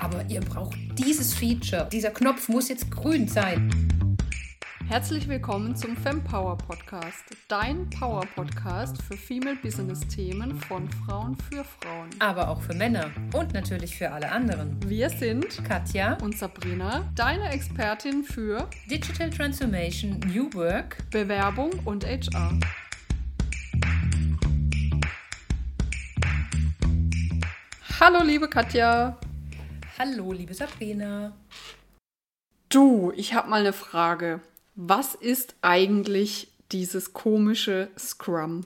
aber ihr braucht dieses Feature. Dieser Knopf muss jetzt grün sein. Herzlich willkommen zum Fempower Podcast, dein Power Podcast für Female Business Themen von Frauen für Frauen. Aber auch für Männer und natürlich für alle anderen. Wir sind Katja und Sabrina, deine Expertin für Digital Transformation, New Work, Bewerbung und HR. Hallo liebe Katja. Hallo liebe Sabrina. Du, ich habe mal eine Frage. Was ist eigentlich dieses komische Scrum?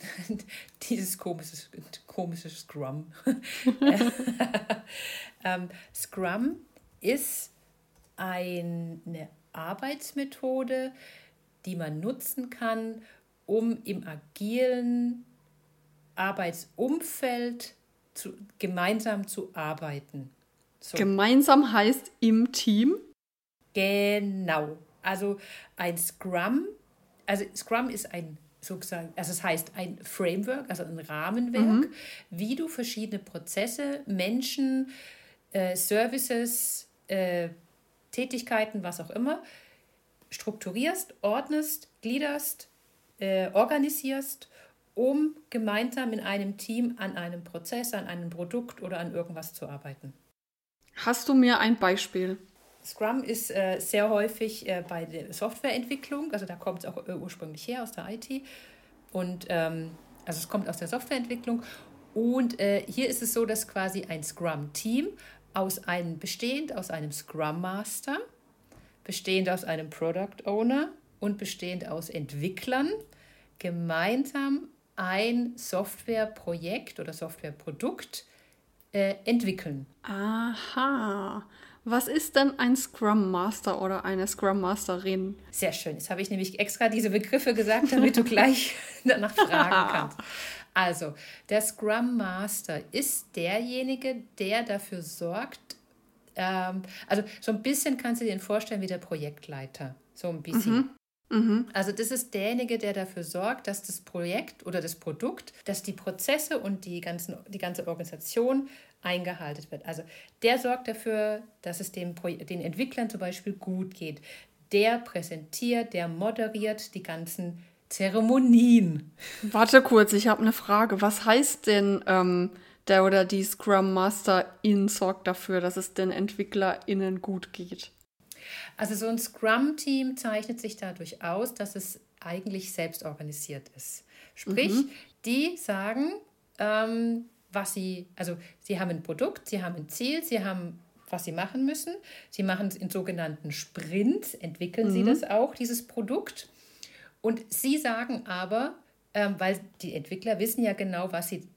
dieses komische, komische Scrum. ähm, Scrum ist eine Arbeitsmethode, die man nutzen kann, um im agilen Arbeitsumfeld zu, gemeinsam zu arbeiten. So. Gemeinsam heißt im Team? Genau. Also ein Scrum, also Scrum ist ein sozusagen, also es heißt ein Framework, also ein Rahmenwerk, mhm. wie du verschiedene Prozesse, Menschen, äh, Services, äh, Tätigkeiten, was auch immer, strukturierst, ordnest, gliederst, äh, organisierst, um gemeinsam in einem Team an einem Prozess, an einem Produkt oder an irgendwas zu arbeiten. Hast du mir ein Beispiel? Scrum ist äh, sehr häufig äh, bei der Softwareentwicklung, also da kommt es auch äh, ursprünglich her aus der IT. Und ähm, also es kommt aus der Softwareentwicklung. Und äh, hier ist es so, dass quasi ein Scrum-Team aus einem bestehend aus einem Scrum Master, bestehend aus einem Product Owner und bestehend aus Entwicklern gemeinsam ein Softwareprojekt oder Softwareprodukt äh, entwickeln. Aha. Was ist denn ein Scrum Master oder eine Scrum Masterin? Sehr schön. Jetzt habe ich nämlich extra diese Begriffe gesagt, damit du gleich danach fragen kannst. Also, der Scrum Master ist derjenige, der dafür sorgt, ähm, also so ein bisschen kannst du dir vorstellen wie der Projektleiter. So ein bisschen. Mhm. Mhm. Also das ist derjenige, der dafür sorgt, dass das Projekt oder das Produkt, dass die Prozesse und die, ganzen, die ganze Organisation eingehalten wird. Also der sorgt dafür, dass es dem, den Entwicklern zum Beispiel gut geht. Der präsentiert, der moderiert die ganzen Zeremonien. Warte kurz, ich habe eine Frage. Was heißt denn, ähm, der oder die Scrum Masterin sorgt dafür, dass es den EntwicklerInnen gut geht? Also so ein Scrum-Team zeichnet sich dadurch aus, dass es eigentlich selbst organisiert ist. Sprich, mhm. die sagen, ähm, was sie, also sie haben ein Produkt, sie haben ein Ziel, sie haben, was sie machen müssen. Sie machen es in sogenannten Sprints, entwickeln mhm. sie das auch, dieses Produkt. Und sie sagen aber, ähm, weil die Entwickler wissen ja genau, was sie,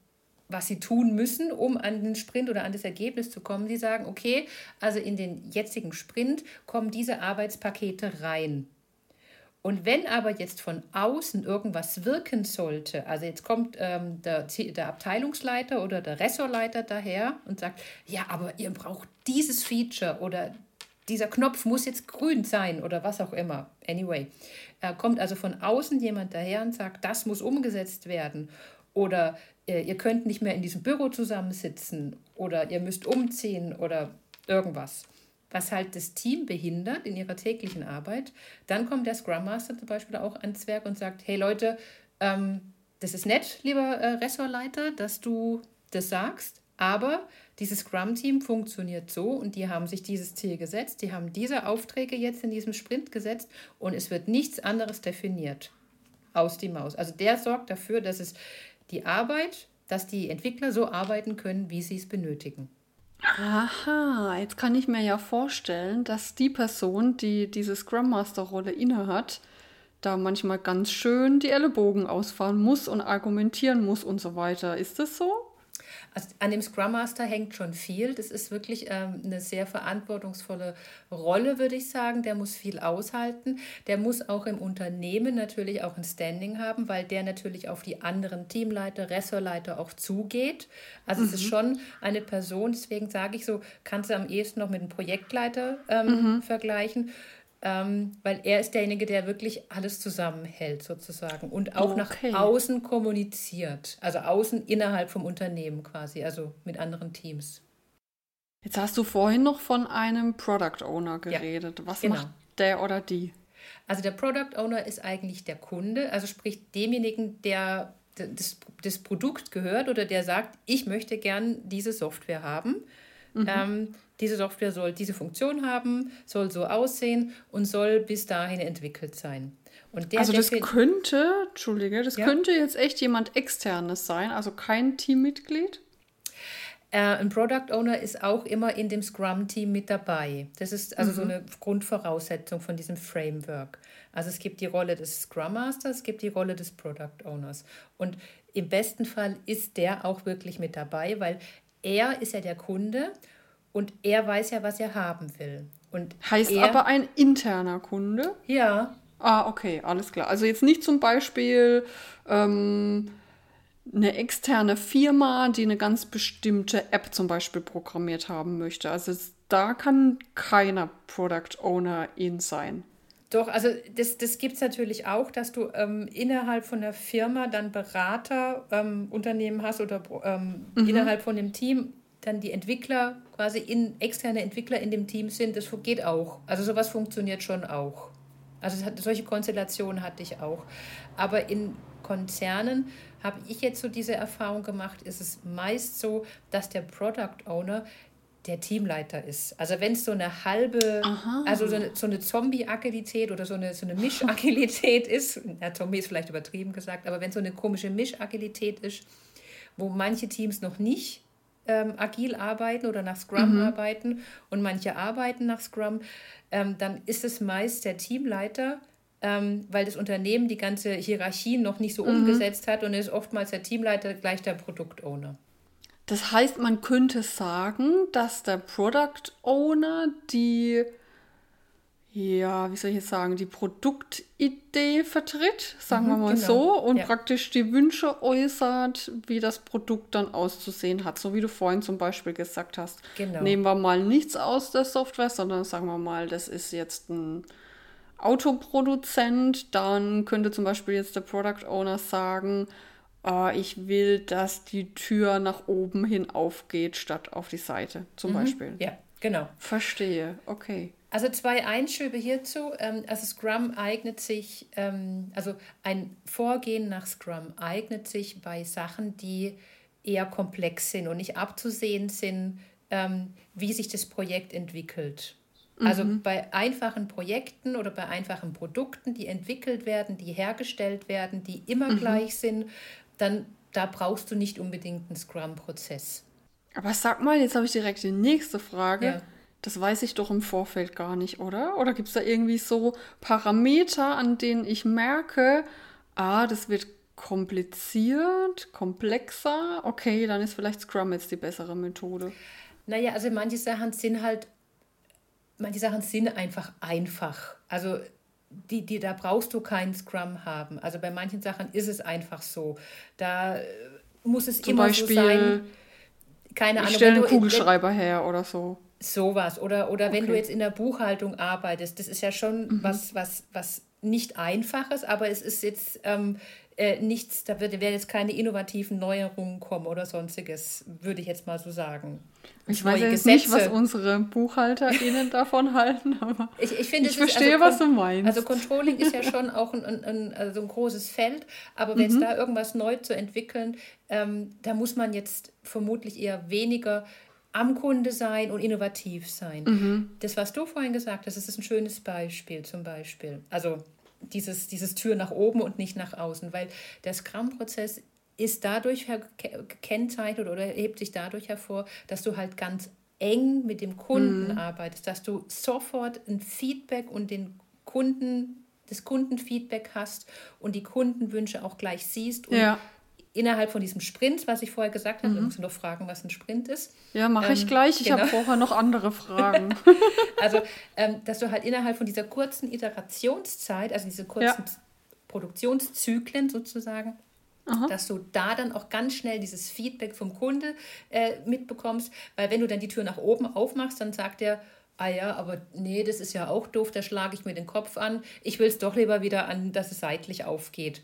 was sie tun müssen, um an den Sprint oder an das Ergebnis zu kommen. Sie sagen, okay, also in den jetzigen Sprint kommen diese Arbeitspakete rein. Und wenn aber jetzt von außen irgendwas wirken sollte, also jetzt kommt ähm, der, der Abteilungsleiter oder der Ressortleiter daher und sagt, ja, aber ihr braucht dieses Feature oder dieser Knopf muss jetzt grün sein oder was auch immer. Anyway, äh, kommt also von außen jemand daher und sagt, das muss umgesetzt werden oder äh, ihr könnt nicht mehr in diesem Büro zusammensitzen oder ihr müsst umziehen oder irgendwas was halt das Team behindert in ihrer täglichen Arbeit. Dann kommt der Scrum Master zum Beispiel auch ans Werk und sagt, hey Leute, ähm, das ist nett, lieber äh, Ressortleiter, dass du das sagst, aber dieses Scrum-Team funktioniert so und die haben sich dieses Ziel gesetzt, die haben diese Aufträge jetzt in diesem Sprint gesetzt und es wird nichts anderes definiert aus die Maus. Also der sorgt dafür, dass es die Arbeit, dass die Entwickler so arbeiten können, wie sie es benötigen. Aha, jetzt kann ich mir ja vorstellen, dass die Person, die diese Scrum Master Rolle innehat, da manchmal ganz schön die Ellenbogen ausfahren muss und argumentieren muss und so weiter. Ist das so? Also an dem Scrum Master hängt schon viel. Das ist wirklich ähm, eine sehr verantwortungsvolle Rolle, würde ich sagen. Der muss viel aushalten. Der muss auch im Unternehmen natürlich auch ein Standing haben, weil der natürlich auf die anderen Teamleiter, Ressortleiter auch zugeht. Also mhm. es ist mhm. schon eine Person, deswegen sage ich so, kannst du am ehesten noch mit einem Projektleiter ähm, mhm. vergleichen ähm, weil er ist derjenige, der wirklich alles zusammenhält sozusagen und auch okay. nach außen kommuniziert, also außen innerhalb vom Unternehmen quasi, also mit anderen Teams. Jetzt hast du vorhin noch von einem Product Owner geredet. Ja, Was genau. macht der oder die? Also der Product Owner ist eigentlich der Kunde, also sprich demjenigen, der das, das Produkt gehört oder der sagt, ich möchte gern diese Software haben. Mhm. Ähm, diese Software soll diese Funktion haben, soll so aussehen und soll bis dahin entwickelt sein. Der, also das könnte, Entschuldige, das ja? könnte jetzt echt jemand externes sein, also kein Teammitglied? Äh, ein Product Owner ist auch immer in dem Scrum-Team mit dabei. Das ist also mhm. so eine Grundvoraussetzung von diesem Framework. Also es gibt die Rolle des Scrum Masters, es gibt die Rolle des Product Owners. Und im besten Fall ist der auch wirklich mit dabei, weil er ist ja der Kunde und er weiß ja, was er haben will. Und heißt er, aber ein interner Kunde? Ja. Ah, okay, alles klar. Also jetzt nicht zum Beispiel ähm, eine externe Firma, die eine ganz bestimmte App zum Beispiel programmiert haben möchte. Also da kann keiner Product Owner in sein. Doch, also das, das gibt es natürlich auch, dass du ähm, innerhalb von der Firma dann Beraterunternehmen ähm, hast oder ähm, mhm. innerhalb von dem Team dann die Entwickler, quasi in, externe Entwickler in dem Team sind. Das geht auch. Also sowas funktioniert schon auch. Also hat, solche Konstellationen hatte ich auch. Aber in Konzernen habe ich jetzt so diese Erfahrung gemacht, ist es meist so, dass der Product Owner der Teamleiter ist. Also wenn es so eine halbe, Aha. also so eine, so eine Zombie-Agilität oder so eine, so eine Misch-Agilität ist, ja, Zombie ist vielleicht übertrieben gesagt, aber wenn so eine komische Misch-Agilität ist, wo manche Teams noch nicht ähm, agil arbeiten oder nach Scrum mhm. arbeiten und manche arbeiten nach Scrum, ähm, dann ist es meist der Teamleiter, ähm, weil das Unternehmen die ganze Hierarchie noch nicht so mhm. umgesetzt hat und ist oftmals der Teamleiter gleich der Produktowner. Das heißt, man könnte sagen, dass der Product Owner die, ja, wie soll ich jetzt sagen, die Produktidee vertritt, sagen mhm, wir mal genau. so, und ja. praktisch die Wünsche äußert, wie das Produkt dann auszusehen hat, so wie du vorhin zum Beispiel gesagt hast. Genau. Nehmen wir mal nichts aus der Software, sondern sagen wir mal, das ist jetzt ein Autoproduzent, dann könnte zum Beispiel jetzt der Product Owner sagen, äh, ich will, dass die Tür nach oben hin aufgeht, statt auf die Seite, zum mhm. Beispiel. Ja, genau. Verstehe, okay. Also zwei Einschübe hierzu. Ähm, also Scrum eignet sich, ähm, also ein Vorgehen nach Scrum eignet sich bei Sachen, die eher komplex sind und nicht abzusehen sind, ähm, wie sich das Projekt entwickelt. Also mhm. bei einfachen Projekten oder bei einfachen Produkten, die entwickelt werden, die hergestellt werden, die immer mhm. gleich sind, dann da brauchst du nicht unbedingt einen Scrum-Prozess. Aber sag mal, jetzt habe ich direkt die nächste Frage. Ja. Das weiß ich doch im Vorfeld gar nicht, oder? Oder gibt es da irgendwie so Parameter, an denen ich merke, ah, das wird kompliziert, komplexer, okay, dann ist vielleicht Scrum jetzt die bessere Methode. Naja, also manche Sachen sind halt, manche Sachen sind einfach einfach. Also die, die, da brauchst du keinen Scrum haben. Also bei manchen Sachen ist es einfach so. Da äh, muss es Zum immer Beispiel, so sein. Keine Ahnung. Ich stelle einen Kugelschreiber her oder so. Sowas. Oder, oder okay. wenn du jetzt in der Buchhaltung arbeitest, das ist ja schon mhm. was, was, was nicht einfaches, aber es ist jetzt ähm, äh, nichts, da wird, werden jetzt keine innovativen Neuerungen kommen oder sonstiges, würde ich jetzt mal so sagen. Ich weiß jetzt nicht, was unsere BuchhalterInnen davon halten, aber ich, ich, finde, ich verstehe, also, was du meinst. Also Controlling ist ja schon auch ein, ein, ein, also ein großes Feld, aber wenn es mhm. da irgendwas neu zu entwickeln, ähm, da muss man jetzt vermutlich eher weniger am Kunde sein und innovativ sein. Mhm. Das, was du vorhin gesagt hast, das ist ein schönes Beispiel zum Beispiel. Also dieses, dieses Tür nach oben und nicht nach außen, weil der Scrum-Prozess ist dadurch gekennzeichnet oder hebt sich dadurch hervor, dass du halt ganz eng mit dem Kunden mhm. arbeitest, dass du sofort ein Feedback und den Kunden, das Kundenfeedback hast und die Kundenwünsche auch gleich siehst und ja innerhalb von diesem Sprint, was ich vorher gesagt habe, mhm. musst du noch fragen, was ein Sprint ist. Ja, mache ähm, ich gleich. Ich genau. habe vorher noch andere Fragen. also, ähm, dass du halt innerhalb von dieser kurzen Iterationszeit, also diese kurzen ja. Produktionszyklen sozusagen, Aha. dass du da dann auch ganz schnell dieses Feedback vom Kunde äh, mitbekommst, weil wenn du dann die Tür nach oben aufmachst, dann sagt er, ah ja, aber nee, das ist ja auch doof, da schlage ich mir den Kopf an. Ich will es doch lieber wieder an, dass es seitlich aufgeht.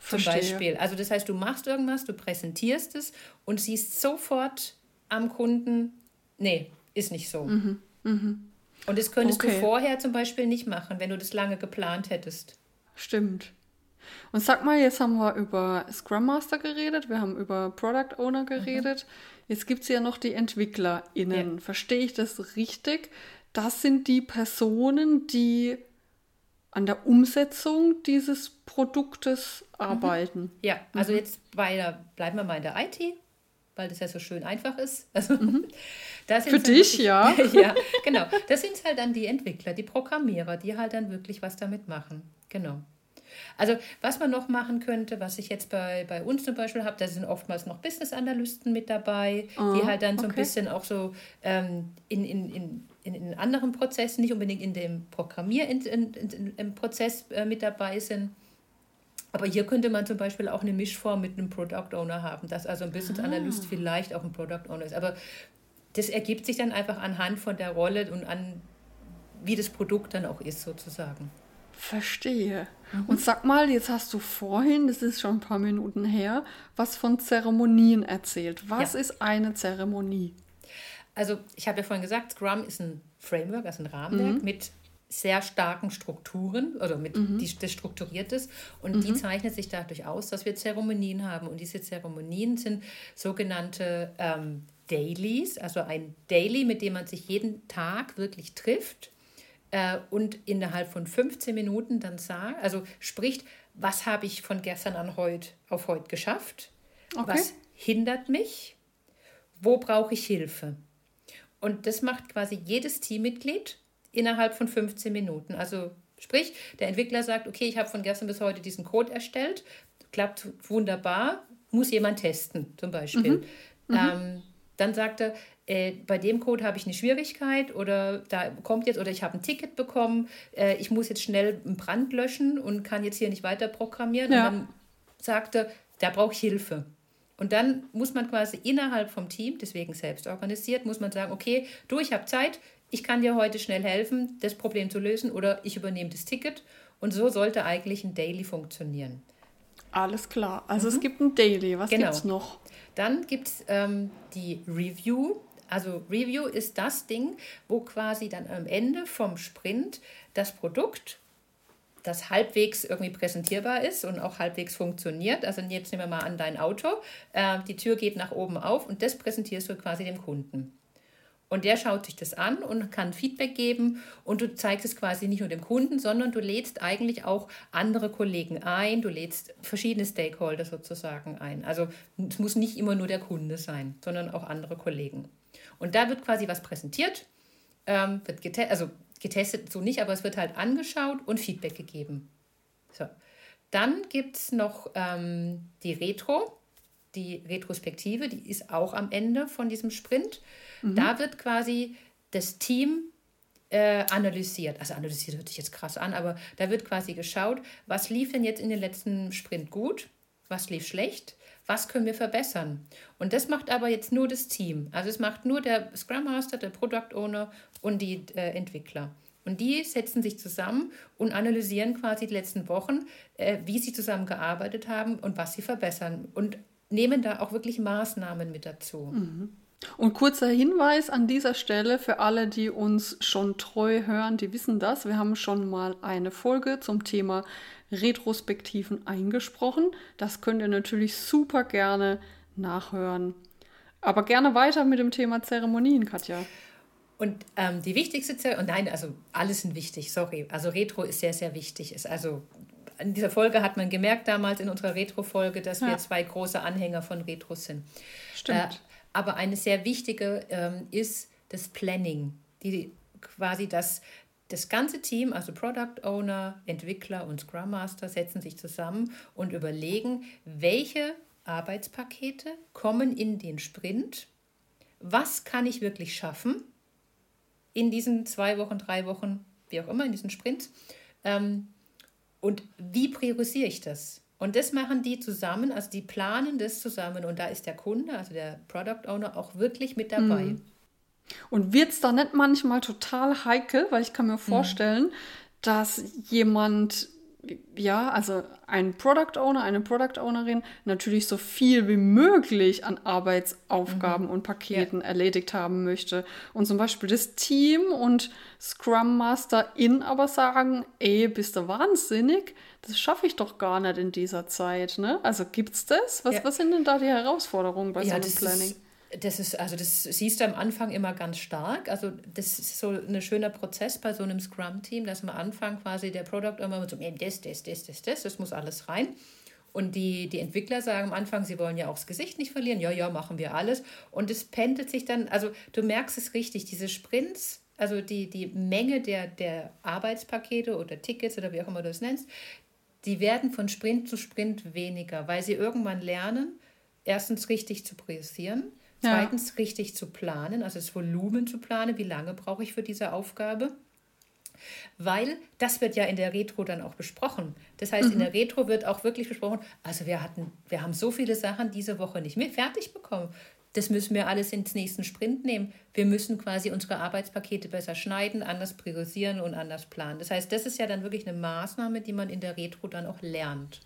Zum Verstehe. Beispiel. Also das heißt, du machst irgendwas, du präsentierst es und siehst sofort am Kunden, nee, ist nicht so. Mhm. Mhm. Und das könntest okay. du vorher zum Beispiel nicht machen, wenn du das lange geplant hättest. Stimmt. Und sag mal, jetzt haben wir über Scrum Master geredet, wir haben über Product Owner geredet. Mhm. Jetzt gibt es ja noch die EntwicklerInnen. Ja. Verstehe ich das richtig? Das sind die Personen, die an der Umsetzung dieses Produktes mhm. arbeiten. Ja, also mhm. jetzt bei der, bleiben wir mal in der IT, weil das ja so schön einfach ist. Also, mhm. Für dich, wirklich, ja. ja, genau. Das sind halt dann die Entwickler, die Programmierer, die halt dann wirklich was damit machen. Genau. Also was man noch machen könnte, was ich jetzt bei, bei uns zum Beispiel habe, da sind oftmals noch Business-Analysten mit dabei, oh, die halt dann so okay. ein bisschen auch so ähm, in, in, in, in, in anderen Prozessen, nicht unbedingt in dem Programmierprozess äh, mit dabei sind. Aber hier könnte man zum Beispiel auch eine Mischform mit einem Product Owner haben, dass also ein Business Analyst ah. vielleicht auch ein Product Owner ist. Aber das ergibt sich dann einfach anhand von der Rolle und an wie das Produkt dann auch ist sozusagen. Verstehe. Mhm. Und sag mal, jetzt hast du vorhin, das ist schon ein paar Minuten her, was von Zeremonien erzählt. Was ja. ist eine Zeremonie? Also, ich habe ja vorhin gesagt, Scrum ist ein Framework, also ein Rahmenwerk mhm. mit sehr starken Strukturen oder mit mhm. die, das strukturiert ist und mhm. die zeichnet sich dadurch aus, dass wir Zeremonien haben und diese Zeremonien sind sogenannte ähm, Dailies, also ein Daily, mit dem man sich jeden Tag wirklich trifft äh, und innerhalb von 15 Minuten dann sagt, also spricht, was habe ich von gestern an heute auf heute geschafft? Okay. Was hindert mich? Wo brauche ich Hilfe? Und das macht quasi jedes Teammitglied innerhalb von 15 Minuten. Also sprich, der Entwickler sagt, okay, ich habe von gestern bis heute diesen Code erstellt, klappt wunderbar, muss jemand testen zum Beispiel. Mhm. Mhm. Ähm, dann sagt er, äh, bei dem Code habe ich eine Schwierigkeit oder da kommt jetzt oder ich habe ein Ticket bekommen, äh, ich muss jetzt schnell einen Brand löschen und kann jetzt hier nicht weiter programmieren. Ja. Und dann sagt er, da brauche ich Hilfe. Und dann muss man quasi innerhalb vom Team, deswegen selbst organisiert, muss man sagen, okay, du, ich habe Zeit, ich kann dir heute schnell helfen, das Problem zu lösen oder ich übernehme das Ticket. Und so sollte eigentlich ein Daily funktionieren. Alles klar. Also mhm. es gibt ein Daily. Was genau. gibt es noch? Dann gibt es ähm, die Review. Also Review ist das Ding, wo quasi dann am Ende vom Sprint das Produkt, das halbwegs irgendwie präsentierbar ist und auch halbwegs funktioniert. Also jetzt nehmen wir mal an dein Auto, äh, die Tür geht nach oben auf und das präsentierst du quasi dem Kunden. Und der schaut sich das an und kann Feedback geben und du zeigst es quasi nicht nur dem Kunden, sondern du lädst eigentlich auch andere Kollegen ein, du lädst verschiedene Stakeholder sozusagen ein. Also es muss nicht immer nur der Kunde sein, sondern auch andere Kollegen. Und da wird quasi was präsentiert, ähm, wird getestet, also getestet so nicht, aber es wird halt angeschaut und Feedback gegeben. So. Dann gibt es noch ähm, die Retro, die Retrospektive, die ist auch am Ende von diesem Sprint. Mhm. Da wird quasi das Team äh, analysiert. Also analysiert hört sich jetzt krass an, aber da wird quasi geschaut, was lief denn jetzt in den letzten Sprint gut, was lief schlecht, was können wir verbessern. Und das macht aber jetzt nur das Team. Also es macht nur der Scrum Master, der Product Owner und die äh, Entwickler. Und die setzen sich zusammen und analysieren quasi die letzten Wochen, äh, wie sie zusammengearbeitet haben und was sie verbessern. Und nehmen da auch wirklich Maßnahmen mit dazu. Mhm. Und kurzer Hinweis an dieser Stelle für alle, die uns schon treu hören, die wissen das. Wir haben schon mal eine Folge zum Thema Retrospektiven eingesprochen. Das könnt ihr natürlich super gerne nachhören. Aber gerne weiter mit dem Thema Zeremonien, Katja. Und ähm, die wichtigste Zeremonie, nein, also alles sind wichtig, sorry. Also Retro ist sehr, sehr wichtig. Ist also in dieser Folge hat man gemerkt damals in unserer Retro-Folge, dass ja. wir zwei große Anhänger von Retros sind. Stimmt. Äh, aber eine sehr wichtige ähm, ist das Planning, die quasi das, das ganze Team, also Product Owner, Entwickler und Scrum Master, setzen sich zusammen und überlegen, welche Arbeitspakete kommen in den Sprint, was kann ich wirklich schaffen in diesen zwei Wochen, drei Wochen, wie auch immer, in diesen Sprints. Ähm, und wie priorisiere ich das? Und das machen die zusammen, also die planen das zusammen und da ist der Kunde, also der Product Owner, auch wirklich mit dabei. Mhm. Und wird es da nicht manchmal total heikel, weil ich kann mir mhm. vorstellen, mhm. dass jemand ja, also ein Product Owner, eine Product Ownerin natürlich so viel wie möglich an Arbeitsaufgaben mhm. und Paketen ja. erledigt haben möchte. Und zum Beispiel das Team und Scrum Master in aber sagen, ey, bist du wahnsinnig? Das schaffe ich doch gar nicht in dieser Zeit. Ne? Also gibt's das? Was, ja. was sind denn da die Herausforderungen bei ja, so einem Planning? Ist das ist, also das siehst du am Anfang immer ganz stark. Also das ist so ein schöner Prozess bei so einem Scrum-Team, dass am Anfang quasi der Product immer so, das, das, das, das, das, das muss alles rein. Und die, die Entwickler sagen am Anfang, sie wollen ja auch das Gesicht nicht verlieren. Ja, ja, machen wir alles. Und es pendelt sich dann, also du merkst es richtig, diese Sprints, also die, die Menge der, der Arbeitspakete oder Tickets oder wie auch immer du es nennst, die werden von Sprint zu Sprint weniger, weil sie irgendwann lernen, erstens richtig zu priorisieren Zweitens, ja. richtig zu planen, also das Volumen zu planen, wie lange brauche ich für diese Aufgabe. Weil das wird ja in der Retro dann auch besprochen. Das heißt, mhm. in der Retro wird auch wirklich besprochen, also wir hatten, wir haben so viele Sachen diese Woche nicht mehr fertig bekommen. Das müssen wir alles ins nächsten Sprint nehmen. Wir müssen quasi unsere Arbeitspakete besser schneiden, anders priorisieren und anders planen. Das heißt, das ist ja dann wirklich eine Maßnahme, die man in der Retro dann auch lernt.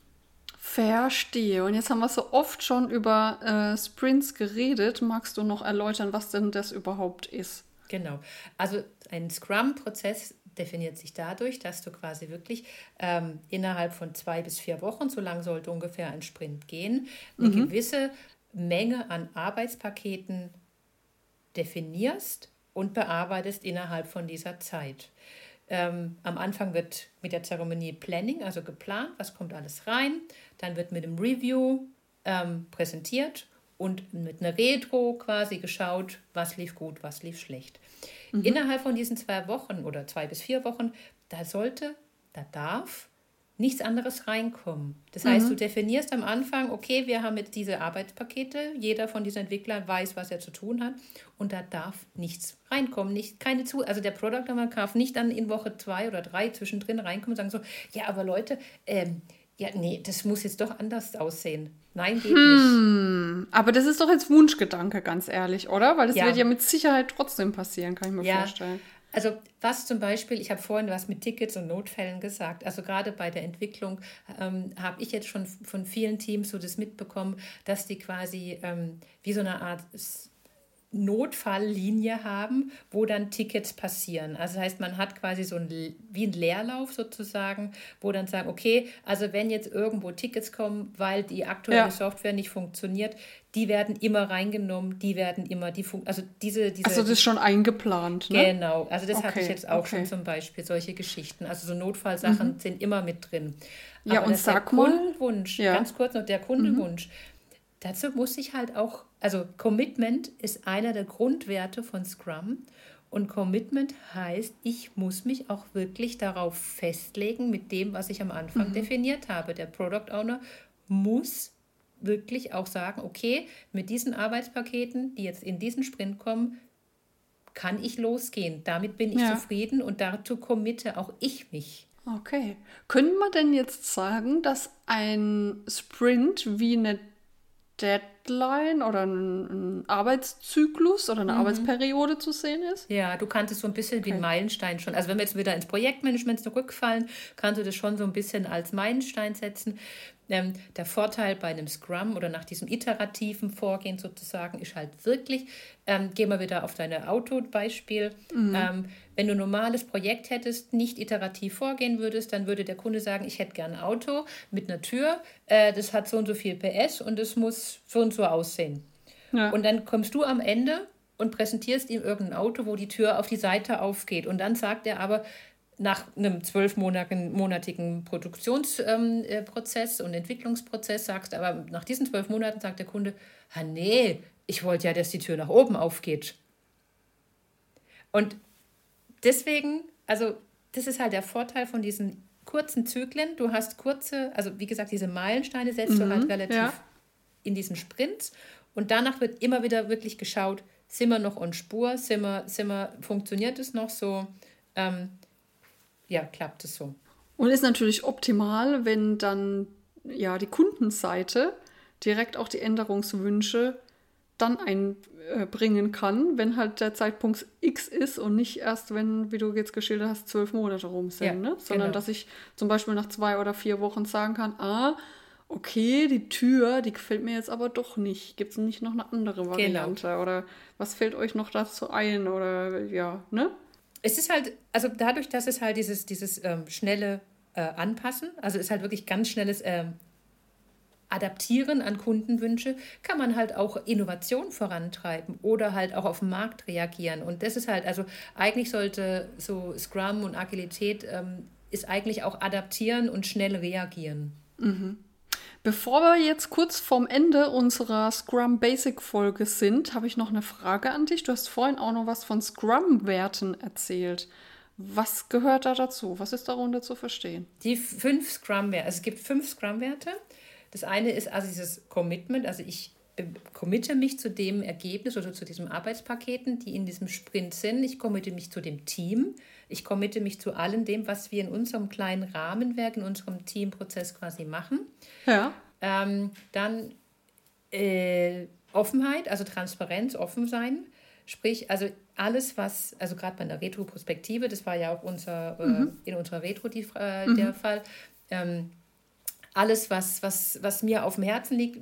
Verstehe. Und jetzt haben wir so oft schon über äh, Sprints geredet. Magst du noch erläutern, was denn das überhaupt ist? Genau. Also ein Scrum-Prozess definiert sich dadurch, dass du quasi wirklich ähm, innerhalb von zwei bis vier Wochen, so lang sollte ungefähr ein Sprint gehen, eine mhm. gewisse Menge an Arbeitspaketen definierst und bearbeitest innerhalb von dieser Zeit. Ähm, am Anfang wird mit der Zeremonie Planning, also geplant, was kommt alles rein. Dann wird mit dem Review ähm, präsentiert und mit einer Retro quasi geschaut, was lief gut, was lief schlecht. Mhm. Innerhalb von diesen zwei Wochen oder zwei bis vier Wochen, da sollte, da darf nichts anderes reinkommen. Das heißt, mhm. du definierst am Anfang, okay, wir haben jetzt diese Arbeitspakete, jeder von diesen Entwicklern weiß, was er zu tun hat und da darf nichts reinkommen, nicht, keine zu, also der Product Owner darf nicht dann in Woche zwei oder drei zwischendrin reinkommen und sagen so, ja, aber Leute, ähm, ja, nee, das muss jetzt doch anders aussehen. Nein, geht hm, nicht. Aber das ist doch jetzt Wunschgedanke, ganz ehrlich, oder? Weil das ja. wird ja mit Sicherheit trotzdem passieren, kann ich mir ja. vorstellen. Also was zum Beispiel, ich habe vorhin was mit Tickets und Notfällen gesagt, also gerade bei der Entwicklung ähm, habe ich jetzt schon von vielen Teams so das mitbekommen, dass die quasi ähm, wie so eine Art Notfalllinie haben, wo dann Tickets passieren. Also das heißt, man hat quasi so ein, wie ein Leerlauf sozusagen, wo dann sagen, okay, also wenn jetzt irgendwo Tickets kommen, weil die aktuelle ja. Software nicht funktioniert, die werden immer reingenommen, die werden immer, die also diese, diese. Also das ist schon eingeplant, ne? Genau, also das okay, hatte ich jetzt auch okay. schon zum Beispiel, solche Geschichten. Also so Notfallsachen mhm. sind immer mit drin. Aber ja, und sag der Kundenwunsch, ja. ganz kurz noch der Kundenwunsch. Mhm dazu muss ich halt auch, also Commitment ist einer der Grundwerte von Scrum. Und Commitment heißt, ich muss mich auch wirklich darauf festlegen mit dem, was ich am Anfang mhm. definiert habe. Der Product Owner muss wirklich auch sagen, okay, mit diesen Arbeitspaketen, die jetzt in diesen Sprint kommen, kann ich losgehen. Damit bin ich ja. zufrieden und dazu committe auch ich mich. Okay. Können wir denn jetzt sagen, dass ein Sprint wie eine Deadline oder ein, ein Arbeitszyklus oder eine mhm. Arbeitsperiode zu sehen ist? Ja, du kannst es so ein bisschen okay. wie ein Meilenstein schon. Also wenn wir jetzt wieder ins Projektmanagement zurückfallen, kannst du das schon so ein bisschen als Meilenstein setzen. Ähm, der Vorteil bei einem Scrum oder nach diesem iterativen Vorgehen sozusagen ist halt wirklich, ähm, gehen wir wieder auf deine Auto-Beispiel, mhm. ähm, wenn du ein normales Projekt hättest, nicht iterativ vorgehen würdest, dann würde der Kunde sagen, ich hätte gern ein Auto mit einer Tür, äh, das hat so und so viel PS und es muss so und so aussehen. Ja. Und dann kommst du am Ende und präsentierst ihm irgendein Auto, wo die Tür auf die Seite aufgeht. Und dann sagt er aber, nach einem zwölfmonatigen Produktionsprozess ähm, äh, und Entwicklungsprozess sagst, aber nach diesen zwölf Monaten sagt der Kunde, ah nee, ich wollte ja, dass die Tür nach oben aufgeht. Und deswegen, also das ist halt der Vorteil von diesen kurzen Zyklen. Du hast kurze, also wie gesagt, diese Meilensteine setzt mhm, du halt relativ ja. in diesen Sprints und danach wird immer wieder wirklich geschaut, sind wir noch on Spur, sind wir, sind wir, funktioniert es noch so? Ähm, ja, klappt es so. Und ist natürlich optimal, wenn dann ja die Kundenseite direkt auch die Änderungswünsche dann ein, äh, bringen kann, wenn halt der Zeitpunkt X ist und nicht erst, wenn, wie du jetzt geschildert hast, zwölf Monate rum sind, ja, ne? sondern genau. dass ich zum Beispiel nach zwei oder vier Wochen sagen kann, ah, okay, die Tür, die gefällt mir jetzt aber doch nicht. Gibt es nicht noch eine andere genau. Variante? Genau. Oder was fällt euch noch dazu ein? Oder ja, ne? Es ist halt, also dadurch, dass es halt dieses, dieses ähm, schnelle äh, Anpassen, also ist halt wirklich ganz schnelles ähm, Adaptieren an Kundenwünsche, kann man halt auch Innovation vorantreiben oder halt auch auf den Markt reagieren. Und das ist halt, also eigentlich sollte so Scrum und Agilität ähm, ist eigentlich auch adaptieren und schnell reagieren. Mhm. Bevor wir jetzt kurz vorm Ende unserer Scrum Basic Folge sind, habe ich noch eine Frage an dich. Du hast vorhin auch noch was von Scrum-Werten erzählt. Was gehört da dazu? Was ist darunter zu verstehen? Die fünf Scrum-Werte. Also es gibt fünf Scrum-Werte. Das eine ist also dieses Commitment, also ich committe mich zu dem Ergebnis oder zu diesem Arbeitspaketen, die in diesem Sprint sind. Ich committe mich zu dem Team. Ich committe mich zu allem dem, was wir in unserem kleinen Rahmenwerk, in unserem Teamprozess quasi machen. Ja. Ähm, dann äh, Offenheit, also Transparenz, offen sein. Sprich, also alles, was, also gerade bei der Retroprospektive, das war ja auch unser, äh, mhm. äh, in unserer Retro die, äh, mhm. der Fall, ähm, alles, was, was, was mir auf dem Herzen liegt,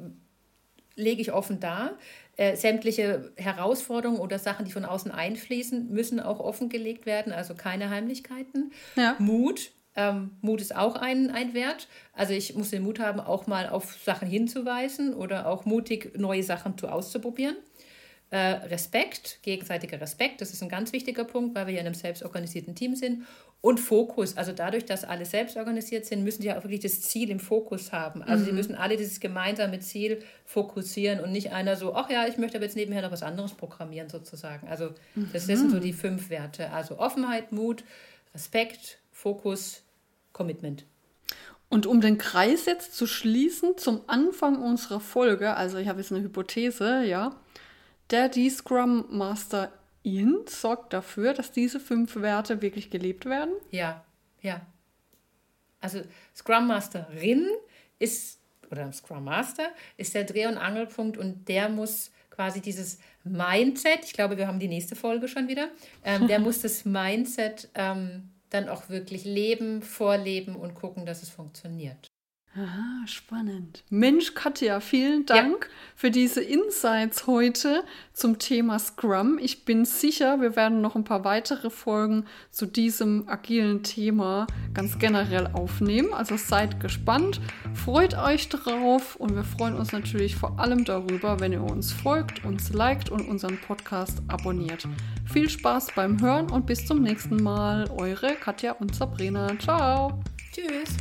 lege ich offen dar. Äh, sämtliche Herausforderungen oder Sachen, die von außen einfließen, müssen auch offengelegt werden, also keine Heimlichkeiten. Ja. Mut. Ähm, Mut ist auch ein, ein Wert. Also ich muss den Mut haben, auch mal auf Sachen hinzuweisen oder auch mutig neue Sachen zu auszuprobieren. Äh, Respekt, gegenseitiger Respekt, das ist ein ganz wichtiger Punkt, weil wir ja in einem selbstorganisierten Team sind. Und Fokus, also dadurch, dass alle selbst organisiert sind, müssen die auch wirklich das Ziel im Fokus haben. Also mhm. sie müssen alle dieses gemeinsame Ziel fokussieren und nicht einer so, ach ja, ich möchte aber jetzt nebenher noch was anderes programmieren sozusagen. Also das, das sind so die fünf Werte. Also Offenheit, Mut, Respekt, Fokus, Commitment. Und um den Kreis jetzt zu schließen zum Anfang unserer Folge, also ich habe jetzt eine Hypothese, ja, der die Scrum Master ihn sorgt dafür, dass diese fünf Werte wirklich gelebt werden? Ja, ja. Also Scrum Masterin ist, oder Scrum Master ist der Dreh- und Angelpunkt und der muss quasi dieses Mindset, ich glaube, wir haben die nächste Folge schon wieder, ähm, der muss das Mindset ähm, dann auch wirklich leben, vorleben und gucken, dass es funktioniert. Aha, spannend. Mensch, Katja, vielen Dank ja. für diese Insights heute zum Thema Scrum. Ich bin sicher, wir werden noch ein paar weitere Folgen zu diesem agilen Thema ganz generell aufnehmen. Also seid gespannt, freut euch drauf und wir freuen uns natürlich vor allem darüber, wenn ihr uns folgt, uns liked und unseren Podcast abonniert. Viel Spaß beim Hören und bis zum nächsten Mal. Eure Katja und Sabrina. Ciao. Tschüss.